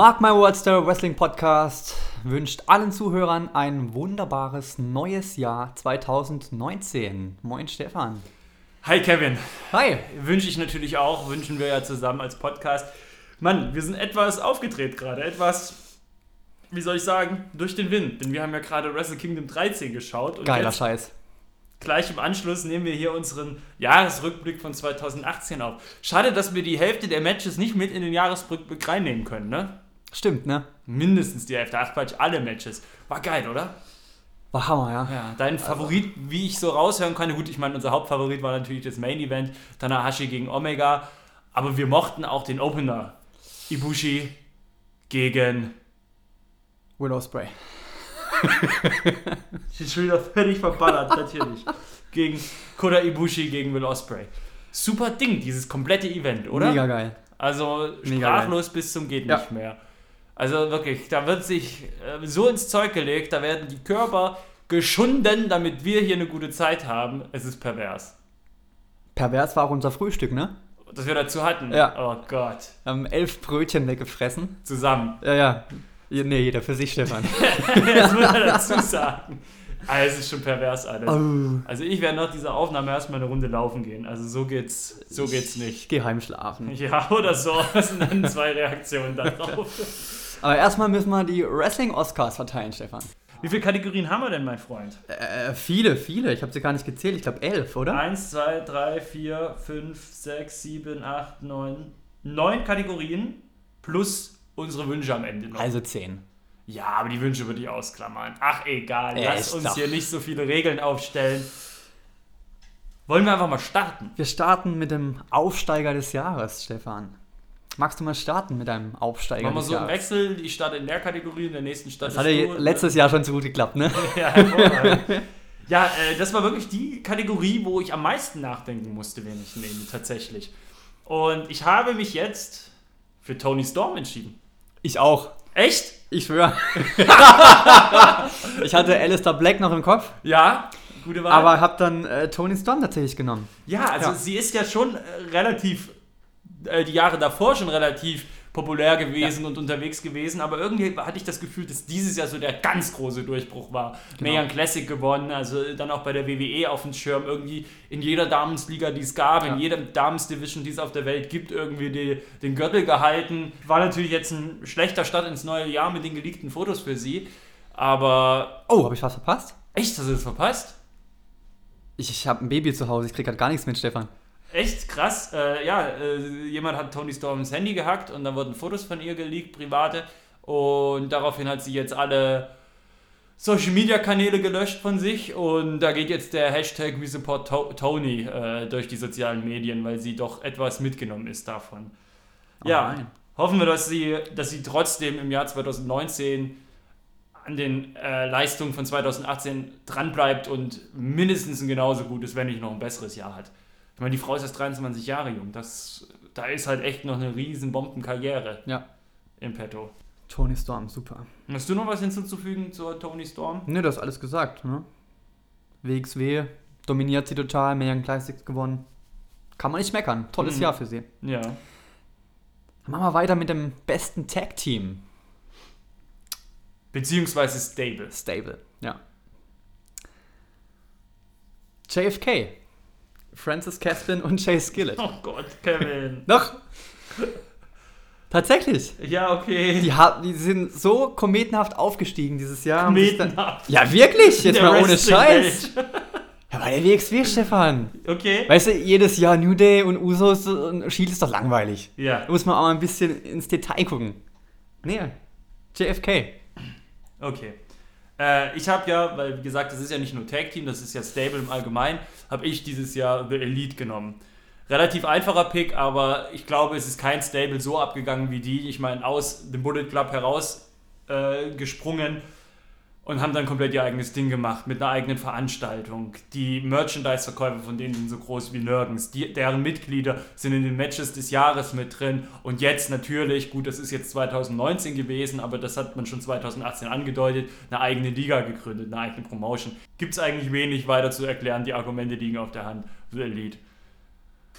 Mark My Words, der Wrestling Podcast, wünscht allen Zuhörern ein wunderbares neues Jahr 2019. Moin Stefan. Hi Kevin. Hi. Wünsche ich natürlich auch, wünschen wir ja zusammen als Podcast. Mann, wir sind etwas aufgedreht gerade, etwas, wie soll ich sagen, durch den Wind. Denn wir haben ja gerade Wrestle Kingdom 13 geschaut. Und Geiler Scheiß. Gleich im Anschluss nehmen wir hier unseren Jahresrückblick von 2018 auf. Schade, dass wir die Hälfte der Matches nicht mit in den Jahresrückblick reinnehmen können, ne? Stimmt, ne? Mindestens die Hälfte. Ach Quatsch, alle Matches. War geil, oder? War Hammer, ja. Ja, dein Favorit, wie ich so raushören kann, gut, ich meine, unser Hauptfavorit war natürlich das Main Event, Tanahashi gegen Omega, aber wir mochten auch den Opener. Ibushi gegen. Will Ospreay. Ich bin schon wieder völlig verballert, natürlich. Gegen Kota Ibushi gegen Will Ospreay. Super Ding, dieses komplette Event, oder? Mega geil. Also sprachlos bis zum geht Ja. nicht mehr. Also wirklich, da wird sich äh, so ins Zeug gelegt, da werden die Körper geschunden, damit wir hier eine gute Zeit haben. Es ist pervers. Pervers war auch unser Frühstück, ne? Dass wir dazu hatten. Ja. Oh Gott. Wir haben elf Brötchen weggefressen. Zusammen. Ja, ja. Nee, jeder für sich, Stefan. das muss man dazu sagen. Ah, es ist schon pervers alles. oh. Also ich werde nach dieser Aufnahme erstmal eine Runde laufen gehen. Also so geht's, so geht's Ich nicht. geh heim schlafen. Ja, oder so. Das sind dann zwei Reaktionen darauf. Aber erstmal müssen wir die Wrestling-Oscars verteilen, Stefan. Wie viele Kategorien haben wir denn, mein Freund? Äh, viele, viele. Ich habe sie gar nicht gezählt. Ich glaube elf, oder? Eins, zwei, drei, vier, fünf, sechs, sieben, acht, neun. Neun Kategorien plus unsere Wünsche am Ende noch. Also zehn. Ja, aber die Wünsche würde ich ausklammern. Ach, egal. Ja, Lass uns doch- hier nicht so viele Regeln aufstellen. Wollen wir einfach mal starten? Wir starten mit dem Aufsteiger des Jahres, Stefan. Magst du mal starten mit deinem Aufsteiger Machen wir so Jahres? Wechsel. Ich starte in der Kategorie, in der nächsten starte Das hat ja du. letztes Jahr schon so gut geklappt, ne? Ja, ja äh, das war wirklich die Kategorie, wo ich am meisten nachdenken musste, wen ich nehme, tatsächlich. Und ich habe mich jetzt für Tony Storm entschieden. Ich auch. Echt? Ich schwöre. ich hatte Alistair Black noch im Kopf, Ja, gute Wahl. aber habe dann äh, Tony Storm tatsächlich genommen. ja, also Ja. sie ist ja schon äh, relativ, äh, die Jahre davor schon relativ populär gewesen und unterwegs gewesen, aber irgendwie hatte ich das Gefühl, dass dieses Jahr so der ganz große Durchbruch war. Genau. Mayan Classic gewonnen, also dann auch bei der WWE auf dem Schirm, irgendwie in jeder Damensliga, die es gab, Ja. in jeder Damensdivision, die es auf der Welt gibt, irgendwie die, den Gürtel gehalten. War natürlich jetzt ein schlechter Start ins neue Jahr mit den geleakten Fotos für sie, aber Oh, habe ich was verpasst? echt, hast du das verpasst? Ich, ich habe ein Baby zu Hause, ich krieg gerade gar nichts mit, Stefan. Echt krass. Äh, ja, äh, jemand hat Tony Storms Handy gehackt und da wurden Fotos von ihr geleakt, private. Und daraufhin hat sie jetzt alle Social Media Kanäle gelöscht von sich. Und da geht jetzt der Hashtag We Support to Tony äh, durch die sozialen Medien, weil sie doch etwas mitgenommen ist davon. Oh ja, nein. hoffen wir, dass sie, dass sie trotzdem im Jahr 2019 an den äh, Leistungen von 2018 dranbleibt und mindestens ein genauso gutes, wenn nicht noch ein besseres Jahr hat. Ich meine, die Frau ist erst 23 Jahre jung. Das, da ist halt echt noch eine riesen Bombenkarriere Ja, im Petto. Tony Storm, super. Hast du noch was hinzuzufügen zur Tony Storm? Ne, du hast alles gesagt, ne? WXW dominiert sie total, Million Classics gewonnen. Kann man nicht meckern. Tolles Mhm. Jahr für sie. Ja. Dann machen wir weiter mit dem besten Tag-Team. Beziehungsweise Stable. Stable, ja. JFK. Francis Caspin und Jay Skillett. Oh Gott, Kevin. Doch! Tatsächlich. ja, okay. Die, die sind so kometenhaft aufgestiegen dieses Jahr. sich dann-. Ja, wirklich? Jetzt mal ohne. Scheiß. Ja, aber der WXW, Stefan. Okay. Weißt du, jedes Jahr New Day und Usos und Shield ist doch langweilig. Ja. Da muss man auch mal ein bisschen ins Detail gucken. Nee, JFK. Okay. Äh, ich habe ja, weil wie gesagt, das ist ja nicht nur Tag Team, das ist ja Stable im Allgemeinen, habe ich dieses Jahr The Elite genommen. Relativ einfacher Pick, aber ich glaube, es ist kein Stable so abgegangen wie die. Ich meine, aus dem Bullet Club heraus äh, gesprungen und haben dann komplett ihr eigenes Ding gemacht mit einer eigenen Veranstaltung. Die Merchandise-Verkäufe von denen sind so groß wie nirgends. Die, deren Mitglieder sind in den Matches des Jahres mit drin. Und jetzt natürlich, gut, das ist jetzt 2019 gewesen, aber das hat man schon 2018 angedeutet, eine eigene Liga gegründet, eine eigene Promotion. Gibt es eigentlich wenig weiter zu erklären, die Argumente liegen auf der Hand. The Elite.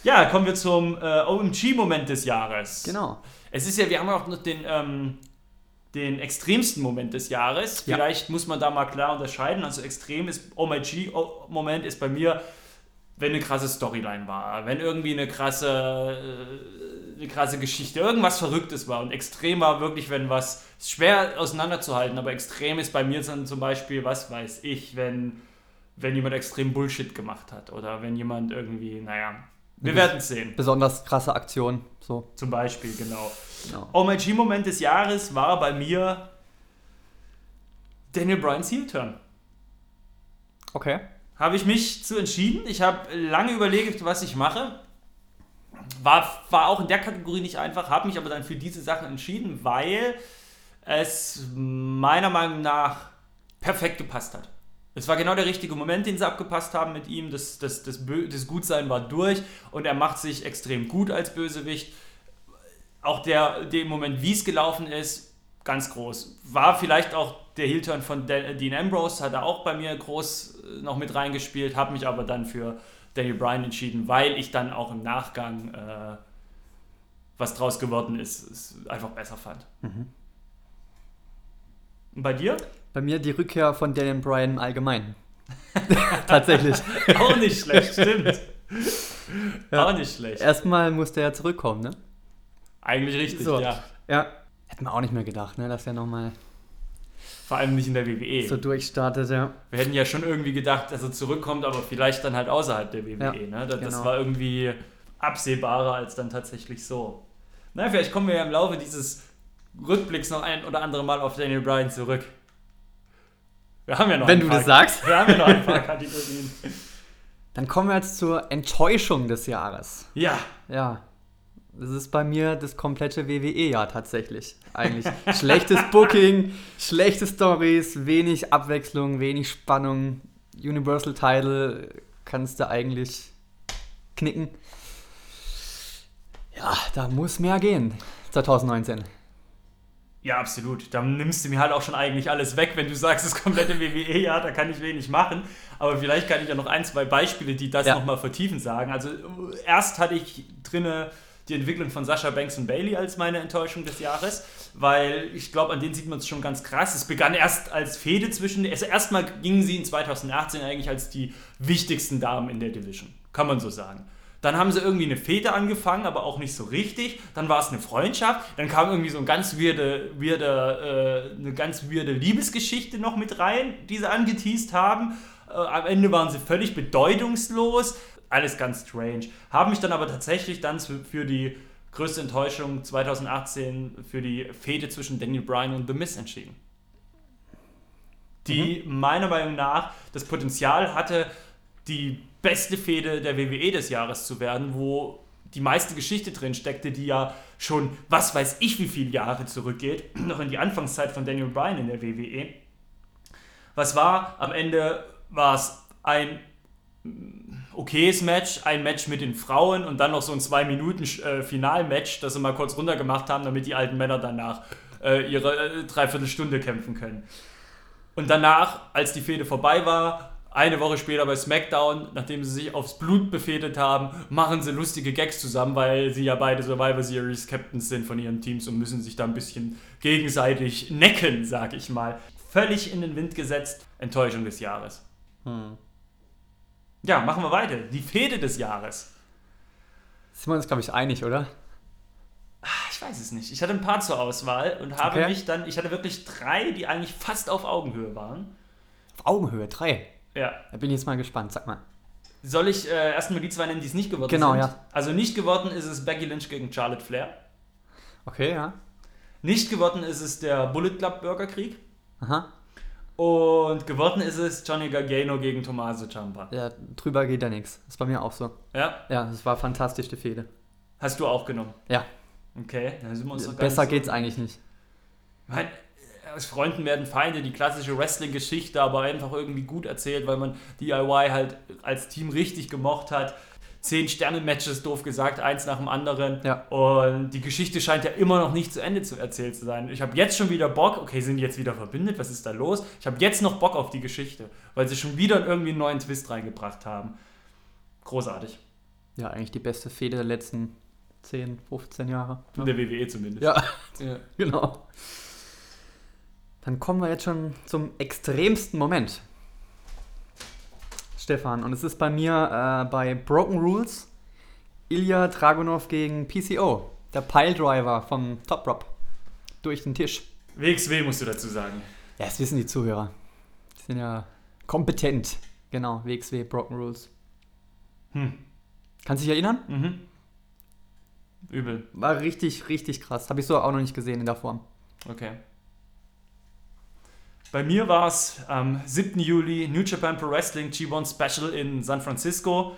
Ja, kommen wir zum äh, OMG-Moment des Jahres. Genau. Es ist ja, wir haben auch noch den, ähm, den extremsten Moment des Jahres. Ja. Vielleicht muss man da mal klar unterscheiden. Also extrem ist, Oh my G-Moment ist bei mir, wenn eine krasse Storyline war, wenn irgendwie eine krasse, äh, eine krasse Geschichte, irgendwas Verrücktes war. Und extrem war wirklich, wenn was ist schwer auseinanderzuhalten, aber extrem ist bei mir dann zum Beispiel, was weiß ich, wenn, wenn jemand extrem Bullshit gemacht hat oder wenn jemand irgendwie, naja, wir werden es sehen. Besonders krasse Aktion. So. Zum Beispiel, genau. Genau. OMG-Moment des Jahres war bei mir Daniel Bryan's Heel-Turn. Okay. Habe ich mich zu entschieden. Ich habe lange überlegt, was ich mache. War, war auch in der Kategorie nicht einfach, habe mich aber dann für diese Sachen entschieden, weil es meiner Meinung nach perfekt gepasst hat. Es war genau der richtige Moment, den sie abgepasst haben mit ihm. Das, das, das, Bö das Gutsein war durch und er macht sich extrem gut als Bösewicht. Auch der, der Moment, wie es gelaufen ist, ganz groß. War vielleicht auch der Heel-Turn von Dan- Dean Ambrose, hat er auch bei mir groß äh, noch mit reingespielt, habe mich aber dann für Daniel Bryan entschieden, weil ich dann auch im Nachgang, äh, was draus geworden ist, es einfach besser fand. Und bei dir? Bei mir die Rückkehr von Daniel Bryan im Allgemeinen. Tatsächlich. Auch nicht schlecht, stimmt. Ja. Auch nicht schlecht. Erstmal musste er zurückkommen, ne? Eigentlich richtig, So. ja. Ja. Hätten wir auch nicht mehr gedacht, ne? Dass er nochmal Vor allem nicht in der WWE. so durchstartet, ja. Wir hätten ja schon irgendwie gedacht, dass er zurückkommt, aber vielleicht dann halt außerhalb der WWE. Ja, ne? das, das genau. war irgendwie absehbarer als dann tatsächlich so. Na, vielleicht kommen wir ja im Laufe dieses Rückblicks noch ein oder andere Mal auf Daniel Bryan zurück. Wir haben ja noch Wenn du paar, das sagst. Wir haben ja noch ein paar Kategorien. Dann kommen wir jetzt zur Enttäuschung des Jahres. Ja, Ja. Das ist bei mir das komplette WWE-Jahr tatsächlich. Eigentlich. Schlechtes Booking, schlechte Stories, wenig Abwechslung, wenig Spannung. Universal Title kannst du eigentlich knicken. Ja, da muss mehr gehen. 2019. ja, absolut. Dann nimmst du mir halt auch schon eigentlich alles weg, wenn du sagst, das komplette WWE, ja, da kann ich wenig machen. Aber vielleicht kann ich ja noch ein, zwei Beispiele, die das Ja. nochmal vertiefen, sagen. Also erst hatte ich drinne die Entwicklung von Sascha Banks und Bailey als meine Enttäuschung des Jahres, weil ich glaube, an denen sieht man es schon ganz krass. Es begann erst als Fehde zwischen, also erstmal gingen sie in 2018 eigentlich als die wichtigsten Damen in der Division, kann man so sagen. Dann haben sie irgendwie eine Fehde angefangen, aber auch nicht so richtig. Dann war es eine Freundschaft. Dann kam irgendwie so ein ganz weirde, weirde, äh, eine ganz weirde Liebesgeschichte noch mit rein, die sie angeteased haben. Äh, am Ende waren sie völlig bedeutungslos. Alles ganz strange. Haben mich dann aber tatsächlich dann für, die größte Enttäuschung 2018 für die Fehde zwischen Daniel Bryan und The Miz entschieden. Die meiner Meinung nach das Potenzial hatte, die beste Fehde der WWE des Jahres zu werden, wo die meiste Geschichte drin steckte, die ja schon, was weiß ich, wie viele Jahre zurückgeht, noch in die Anfangszeit von Daniel Bryan in der WWE. Was war? Am Ende war es ein mm, okayes Match, ein Match mit den Frauen und dann noch so ein 2-Minuten-Finalmatch, das sie mal kurz runtergemacht haben, damit die alten Männer danach äh, ihre äh, Dreiviertelstunde kämpfen können. Und danach, als die Fehde vorbei war, eine Woche später bei SmackDown, nachdem sie sich aufs Blut befehdet haben, machen sie lustige Gags zusammen, weil sie ja beide Survivor Series Captains sind von ihren Teams und müssen sich da ein bisschen gegenseitig necken, sag ich mal. Völlig in den Wind gesetzt. Enttäuschung des Jahres. Ja, machen wir weiter. Die Fehde des Jahres. Sind wir uns, glaube ich, einig, oder? Ah, Ich weiß es nicht. Ich hatte ein paar zur Auswahl und habe Okay. mich dann, ich hatte wirklich drei, die eigentlich fast auf Augenhöhe waren. Auf Augenhöhe, drei. Ja. Da bin ich jetzt mal gespannt, sag mal. Soll ich äh, erstmal die zwei nennen, die es nicht geworden Genau, sind? ja. Also nicht geworden ist es Becky Lynch gegen Charlotte Flair. Okay, ja. Nicht geworden ist es der Bullet Club Bürgerkrieg. Aha. Und geworden ist es Johnny Gargano gegen Tommaso Ciampa. Ja, drüber geht ja nichts. Das ist bei mir auch so. Ja, Ja, das war fantastisch, die Fehde. hast du auch genommen. Ja, Okay, dann sind wir uns gar besser nicht so- geht's eigentlich nicht. Ich meine, aus Freunden werden Feinde, die klassische Wrestling-Geschichte, aber einfach irgendwie gut erzählt, weil man DIY halt als Team richtig gemocht hat. Zehn Sterne-Matches, doof gesagt, eins nach dem anderen. Ja. Und die Geschichte scheint ja immer noch nicht zu Ende zu erzählt zu sein. Ich habe jetzt schon wieder Bock, okay, sind die jetzt wieder verbindet? Was ist da los? Ich habe jetzt noch Bock auf die Geschichte, weil sie schon wieder irgendwie einen neuen Twist reingebracht haben. Großartig. Ja, eigentlich die beste Fehde der letzten 10, 15 Jahre. In der WWE zumindest. Ja, Ja. genau. Dann kommen wir jetzt schon zum extremsten Moment. Stefan, und es ist bei mir äh, bei Broken Rules Ilya Dragunov gegen PCO, der Piledriver vom Top Rob. Durch den Tisch. WXW musst du dazu sagen. Ja, das wissen die Zuhörer. Die sind ja kompetent. Genau, WXW, Broken Rules. Hm. Kannst du dich erinnern? Mhm. Übel. War richtig, richtig krass. Habe ich so auch noch nicht gesehen in der Form. Okay. Bei mir war es am 7. Juli New Japan Pro Wrestling G1 Special in San Francisco.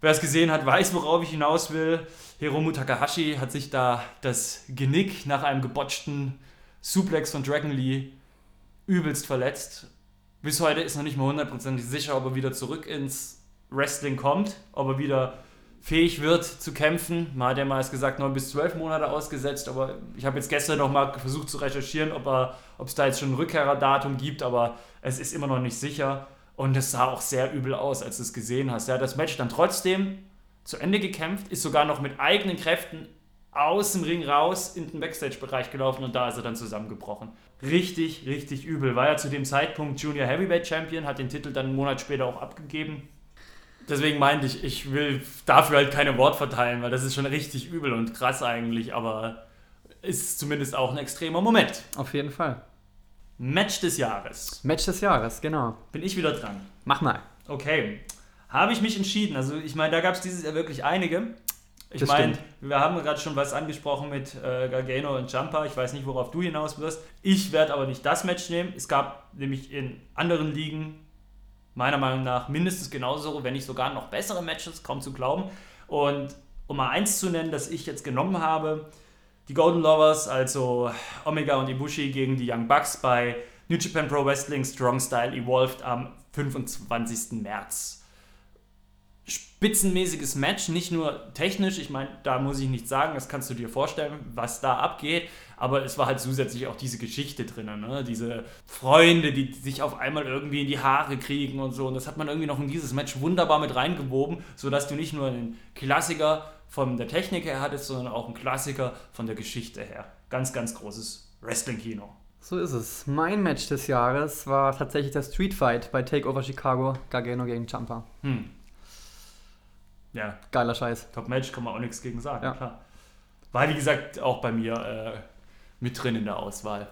Wer es gesehen hat, weiß, worauf ich hinaus will. Hiromu Takahashi hat sich da das Genick nach einem gebotchten Suplex von Dragon Lee übelst verletzt. Bis heute ist noch nicht mal hundertprozentig sicher, ob er wieder zurück ins Wrestling kommt, ob er wieder fähig wird zu kämpfen. Man hat ja mal gesagt, neun bis zwölf Monate ausgesetzt, aber ich habe jetzt gestern noch mal versucht zu recherchieren, ob, er, ob es da jetzt schon ein Rückkehrerdatum gibt, aber es ist immer noch nicht sicher. Und es sah auch sehr übel aus, als du es gesehen hast. Er hat das Match dann trotzdem zu Ende gekämpft, ist sogar noch mit eigenen Kräften aus dem Ring raus in den Backstage-Bereich gelaufen und da ist er dann zusammengebrochen. Richtig, richtig übel. War ja zu dem Zeitpunkt Junior Heavyweight Champion, hat den Titel dann einen Monat später auch abgegeben deswegen meinte ich, ich will dafür halt keine Wort verteilen, weil das ist schon richtig übel und krass eigentlich, aber ist zumindest auch ein extremer Moment. Auf jeden Fall. Match des Jahres. Match des Jahres, genau. Bin ich wieder dran. Mach mal. Okay. Habe ich mich entschieden. Also ich meine, da gab es dieses Jahr wirklich einige. Ich meine, wir haben gerade schon was angesprochen mit äh, Gargano und Jumper. Ich weiß nicht, worauf du hinaus wirst. Ich werde aber nicht das Match nehmen. Es gab nämlich in anderen Ligen meiner Meinung nach mindestens genauso, wenn nicht sogar noch bessere Matches, kaum zu glauben. Und um mal eins zu nennen, das ich jetzt genommen habe, die Golden Lovers, also Omega und Ibushi gegen die Young Bucks bei New Japan Pro Wrestling Strong Style Evolved am 25. März spitzenmäßiges Match, nicht nur technisch, ich meine, da muss ich nichts sagen, das kannst du dir vorstellen, was da abgeht, aber es war halt zusätzlich auch diese Geschichte drin, ne? diese Freunde, die sich auf einmal irgendwie in die Haare kriegen und so und das hat man irgendwie noch in dieses Match wunderbar mit reingewoben, sodass du nicht nur einen Klassiker von der Technik her hattest, sondern auch einen Klassiker von der Geschichte her. Ganz, ganz großes Wrestling-Kino. So ist es. Mein Match des Jahres war tatsächlich der Street Fight bei Takeover Chicago, Gargano gegen Champa. Hm. Ja. Geiler Scheiß. Top-Match, kann man auch nichts gegen sagen, ja. klar. War, wie gesagt, auch bei mir äh, mit drin in der Auswahl.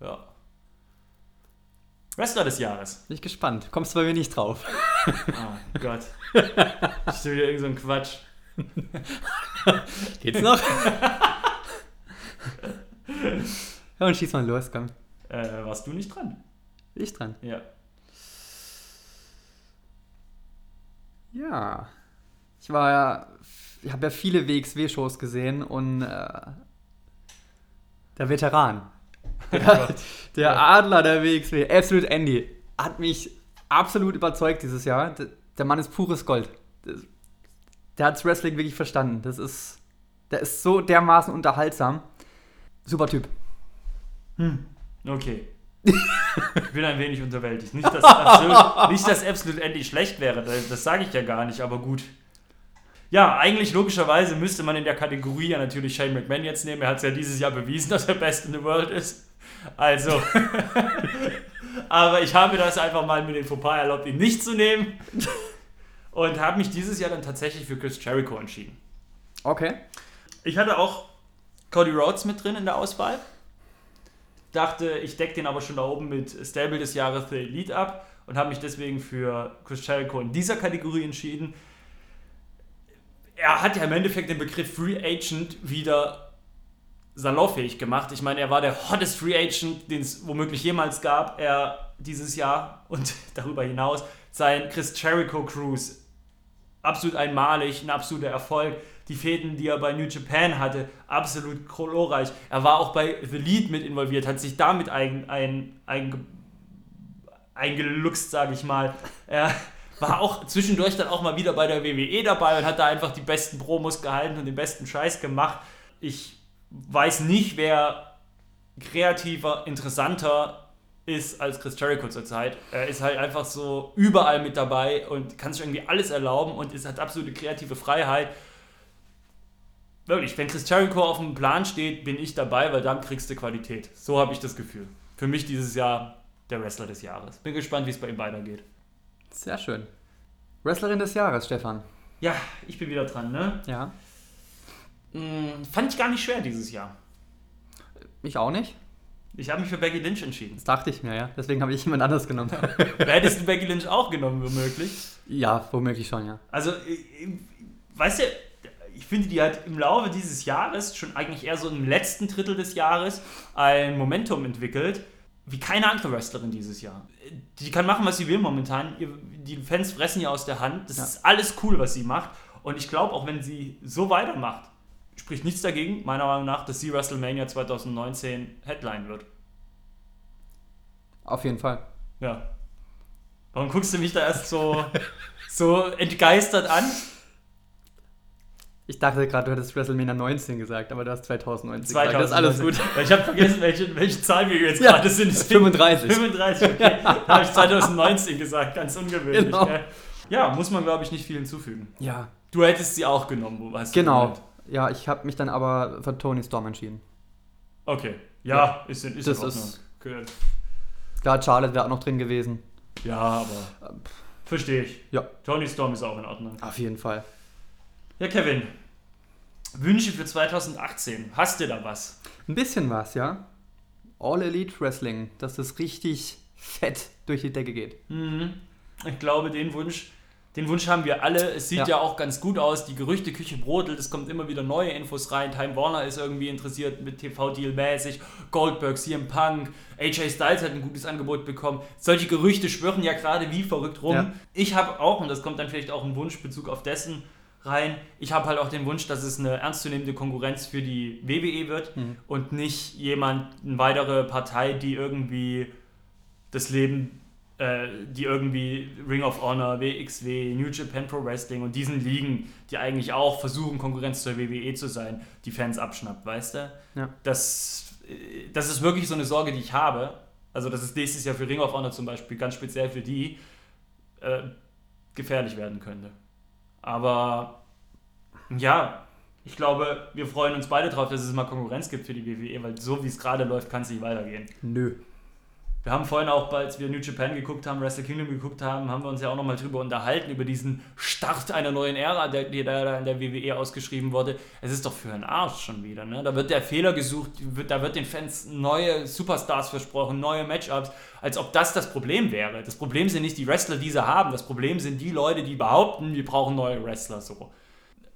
Ja. Wrestler des Jahres. Bin ich gespannt. Kommst du bei mir nicht drauf. Oh Gott. Ich will wieder irgend so ein Quatsch. Geht's noch? ja, und schieß mal los, komm. Äh, warst du nicht dran? Ich dran? Ja. Ja. Ich war ja, ich habe ja viele WXW-Shows gesehen und äh, der Veteran, der, der Adler der WXW, Absolute Andy, hat mich absolut überzeugt dieses Jahr. Der Mann ist pures Gold. Der hat Wrestling wirklich verstanden. Das ist, der ist so dermaßen unterhaltsam. Super Typ. Hm. Okay. ich bin ein wenig unterwältigt. Nicht, dass Absolute, nicht, dass Absolute Andy schlecht wäre, das, das sage ich ja gar nicht, aber gut. Ja, eigentlich logischerweise müsste man in der Kategorie ja natürlich Shane McMahon jetzt nehmen. Er hat es ja dieses Jahr bewiesen, dass er Best in the World ist. Also. aber ich habe das einfach mal mit den Fauxpas erlaubt, ihn nicht zu nehmen. Und habe mich dieses Jahr dann tatsächlich für Chris Jericho entschieden. Okay. Ich hatte auch Cody Rhodes mit drin in der Auswahl. Dachte, ich decke den aber schon da oben mit Stable des Jahres The Elite ab und habe mich deswegen für Chris Jericho in dieser Kategorie entschieden er hat ja im Endeffekt den Begriff Free Agent wieder salonfähig gemacht. Ich meine, er war der hottest Free Agent, den es womöglich jemals gab. Er dieses Jahr und darüber hinaus sein Chris Jericho Cruise absolut einmalig, ein absoluter Erfolg. Die Fäden, die er bei New Japan hatte, absolut glorreich. Er war auch bei The Lead mit involviert, hat sich damit ein, ein, ein, eingeluchst, sage ich mal. Er war auch zwischendurch dann auch mal wieder bei der WWE dabei und hat da einfach die besten Promos gehalten und den besten Scheiß gemacht. Ich weiß nicht, wer kreativer, interessanter ist als Chris Jericho zurzeit. Er ist halt einfach so überall mit dabei und kann sich irgendwie alles erlauben und ist, hat absolute kreative Freiheit. Wirklich, wenn Chris Jericho auf dem Plan steht, bin ich dabei, weil dann kriegst du Qualität. So habe ich das Gefühl. für mich dieses Jahr der Wrestler des Jahres. Bin gespannt, wie es bei ihm weitergeht. Sehr schön. Wrestlerin des Jahres, Stefan. Ja, ich bin wieder dran, ne? Ja. Hm, fand ich gar nicht schwer dieses Jahr. Ich auch nicht. Ich habe mich für Becky Lynch entschieden. Das dachte ich mir, ja. Deswegen habe ich jemand anderes genommen. Hättest du Becky Lynch auch genommen, womöglich? ja, womöglich schon, ja. Also, äh, weißt du, ich finde, die hat im Laufe dieses Jahres, schon eigentlich eher so im letzten Drittel des Jahres, ein Momentum entwickelt, wie keine andere Wrestlerin dieses Jahr. Die kann machen, was sie will momentan. Die Fans fressen ihr aus der Hand. Das Ja. ist alles cool, was sie macht. Und ich glaube, auch wenn sie so weitermacht, spricht nichts dagegen, meiner Meinung nach, dass sie WrestleMania 2019 Headline wird. Auf jeden Fall. Ja. Warum guckst du mich da erst so, so entgeistert an? Ich dachte gerade, du hättest WrestleMania 19 gesagt, aber du hast 2019 gesagt. 2019. Das ist alles gut. Ich habe vergessen, welche, welche Zahl wir jetzt Ja, gerade sind. Deswegen- 35. 35, okay. Da habe ich 2019 gesagt, ganz ungewöhnlich. Genau. Gell? Ja, muss man, glaube ich, nicht viel hinzufügen. Ja, Du hättest sie auch genommen, wo du genau. gemeint? Ja, ich habe mich dann aber für Tony Storm entschieden. Okay. Ja, ist, in- ist Das in Ordnung. ist- Okay. Klar, Charlotte wäre auch noch drin gewesen. Ja, aber verstehe ich. Ja. Tony Storm ist auch in Ordnung. Auf jeden Fall. Ja, Kevin. Wünsche für 2018. Hast du da was? Ein bisschen was, ja. All Elite Wrestling, dass es richtig fett durch die Decke geht. Mhm. Ich glaube, den Wunsch, den Wunsch haben wir alle. Es sieht ja. Ja. auch ganz gut aus. Die Gerüchteküche brodelt. Es kommt immer wieder neue Infos rein. Time Warner ist irgendwie interessiert mit TV-Deal mäßig. Goldberg, CM Punk, AJ Styles hat ein gutes Angebot bekommen. Solche Gerüchte schwirren ja gerade wie verrückt rum. Ja. Ich habe auch, und das kommt dann vielleicht auch ein Wunsch Bezug auf dessen rein, ich habe halt auch den Wunsch, dass es eine ernstzunehmende Konkurrenz für die WWE wird Mhm. und nicht jemand, eine weitere Partei, die irgendwie das Leben, äh, die irgendwie Ring of Honor, WXW, New Japan Pro Wrestling und diesen Ligen, die eigentlich auch versuchen, Konkurrenz zur WWE zu sein, die Fans abschnappt, weißt du? Ja. Das, äh, das ist wirklich so eine Sorge, die ich habe. Also, dass es nächstes Jahr für Ring of Honor zum Beispiel, ganz speziell für die, äh, gefährlich werden könnte. Aber ja, ich glaube, wir freuen uns beide drauf, dass es mal Konkurrenz gibt für die WWE, weil so wie es gerade läuft, kann es nicht weitergehen. Nö. Wir haben vorhin auch, als wir New Japan geguckt haben, Wrestle Kingdom geguckt haben, haben wir uns ja auch nochmal drüber unterhalten, über diesen Start einer neuen Ära, der, da in der WWE ausgeschrieben wurde. Es ist doch für einen Arsch schon wieder. Ne? Da wird der Fehler gesucht, wird, da wird den Fans neue Superstars versprochen, neue Matchups, als ob das das Problem wäre. Das Problem sind nicht die Wrestler, die sie haben, das Problem sind die Leute, die behaupten, wir brauchen neue Wrestler so.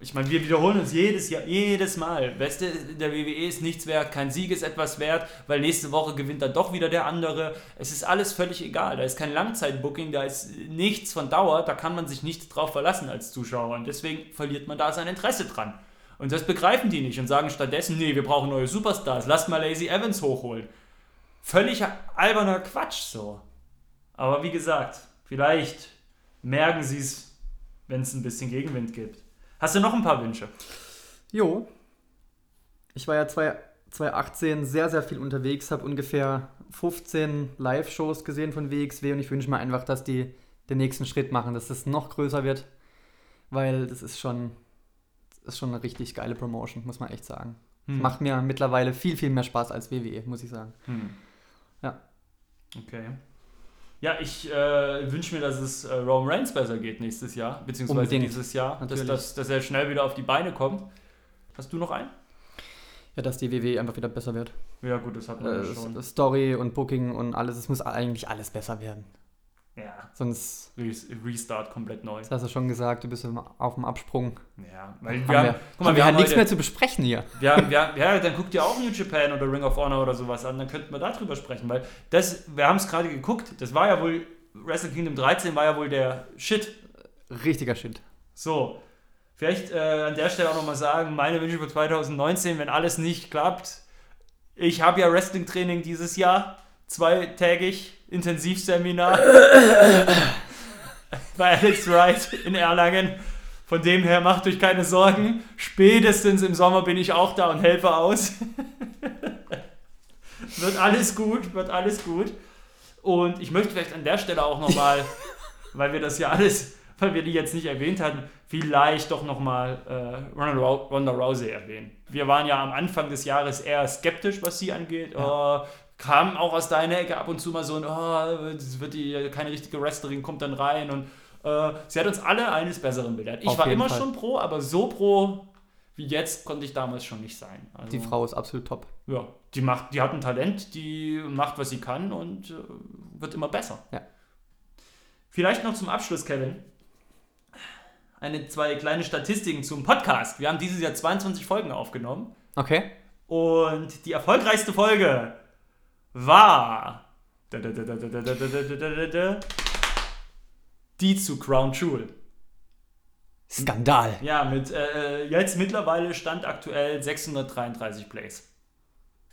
Ich meine, wir wiederholen uns jedes Jahr, jedes Mal. Du, der WWE ist nichts wert, kein Sieg ist etwas wert, weil nächste Woche gewinnt dann doch wieder der andere. Es ist alles völlig egal. Da ist kein Langzeitbooking, da ist nichts von Dauer, da kann man sich nicht drauf verlassen als Zuschauer. Und deswegen verliert man da sein Interesse dran. Und das begreifen die nicht und sagen stattdessen, nee, wir brauchen neue Superstars, lasst mal Lazy Evans hochholen. Völlig alberner Quatsch so. Aber wie gesagt, vielleicht merken sie es, wenn es ein bisschen Gegenwind gibt. Hast du noch ein paar Wünsche? Jo. Ich war ja zwei- 2018 sehr, sehr viel unterwegs, habe ungefähr 15 Live-Shows gesehen von WXW und ich wünsche mir einfach, dass die den nächsten Schritt machen, dass das noch größer wird, weil das ist schon, das ist schon eine richtig geile Promotion, muss man echt sagen. Hm. Macht mir mittlerweile viel, viel mehr Spaß als WWE, muss ich sagen. Hm. Ja. Okay. Ja, ich äh, wünsche mir, dass es äh, Roman Reigns besser geht nächstes Jahr, beziehungsweise Unbedingt. dieses Jahr, dass, dass, dass er schnell wieder auf die Beine kommt. Hast du noch einen? Ja, dass die WWE einfach wieder besser wird. Ja, gut, das hat man ja Äh, schon. Story und Booking und alles, es muss eigentlich alles besser werden. Ja, Sonst, Re Restart komplett neu. das hast du schon gesagt, du bist auf dem Absprung. Ja, weil wir haben, wir, guck mal, haben wir haben nichts heute, mehr zu besprechen hier. wir haben, wir haben, ja, dann guckt ihr auch New Japan oder Ring of Honor oder sowas an, dann könnten wir darüber sprechen, weil das, wir haben es gerade geguckt, das war ja wohl, Wrestle Kingdom 13 war ja wohl der Shit Richtiger Shit. So, vielleicht äh, an der Stelle auch nochmal sagen, meine Wünsche für 2019, wenn alles nicht klappt. Ich habe ja Wrestling-Training dieses Jahr, zweitägig, Intensivseminar bei Alex Wright in Erlangen. Von dem her macht euch keine Sorgen. Spätestens im Sommer bin ich auch da und helfe aus. wird alles gut, wird alles gut. Und ich möchte vielleicht an der Stelle auch nochmal, weil wir das ja alles, weil wir die jetzt nicht erwähnt hatten, vielleicht doch nochmal äh, Ronda Rou- Ronda Rousey erwähnen. Wir waren ja am Anfang des Jahres eher skeptisch, was sie angeht. Oh, kam auch aus deiner Ecke ab und zu mal so ein, oh, wird die, keine richtige Wrestlerin, kommt dann rein und äh, sie hat uns alle eines Besseren belehrt. Ich Auf war immer Fall. schon pro, aber so pro wie jetzt konnte ich damals schon nicht sein. Also, Die Frau ist absolut top. Ja, die, macht, die hat ein Talent, die macht, was sie kann und äh, wird immer besser. Ja. Vielleicht noch zum Abschluss, Kevin. Eine, zwei kleine Statistiken zum Podcast. Wir haben dieses Jahr 22 Folgen aufgenommen. Okay. Und die erfolgreichste Folge war die zu Crown Jewel. Skandal. Ja, mit äh, jetzt mittlerweile stand aktuell 633 Plays.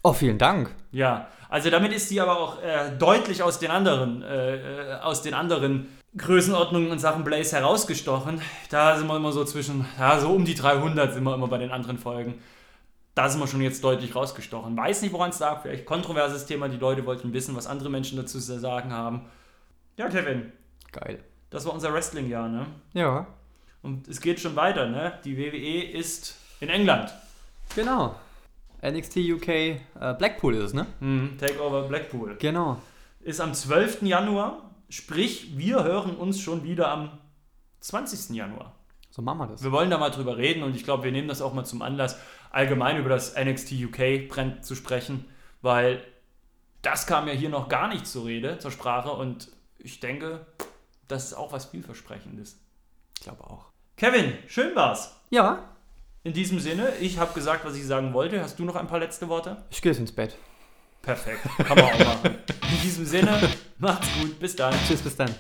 Oh, vielen Dank. Ja, also damit ist die aber auch äh, deutlich aus den anderen, äh, aus den anderen Größenordnungen und Sachen Blaze herausgestochen. Da sind wir immer so zwischen, ja, so um die 300 sind wir immer bei den anderen Folgen. Da sind wir schon jetzt deutlich rausgestochen. Weiß nicht, woran es lag. Vielleicht kontroverses Thema. Die Leute wollten wissen, was andere Menschen dazu zu sagen haben. Ja, Kevin, Geil. das war unser Wrestling-Jahr, ne? Ja. Und es geht schon weiter, ne? Die WWE ist in England. Genau. NXT UK äh, Blackpool ist es, ne? Hm, Takeover Blackpool. Genau. ist am 12. Januar, sprich, wir hören uns schon wieder am 20. Januar. So machen wir das. Wir wollen da mal drüber reden und ich glaube, wir nehmen das auch mal zum Anlass, allgemein über das NXT UK Brand zu sprechen, weil das kam ja hier noch gar nicht zur Rede, zur Sprache und ich denke, das ist auch was vielversprechendes. Ich glaube auch. Kevin, schön war's. Ja. In diesem Sinne, ich habe gesagt, was ich sagen wollte. Hast du noch ein paar letzte Worte? Ich gehe jetzt ins Bett. Perfekt, kann man auch machen. In diesem Sinne, macht's gut, bis dann. Tschüss, bis dann.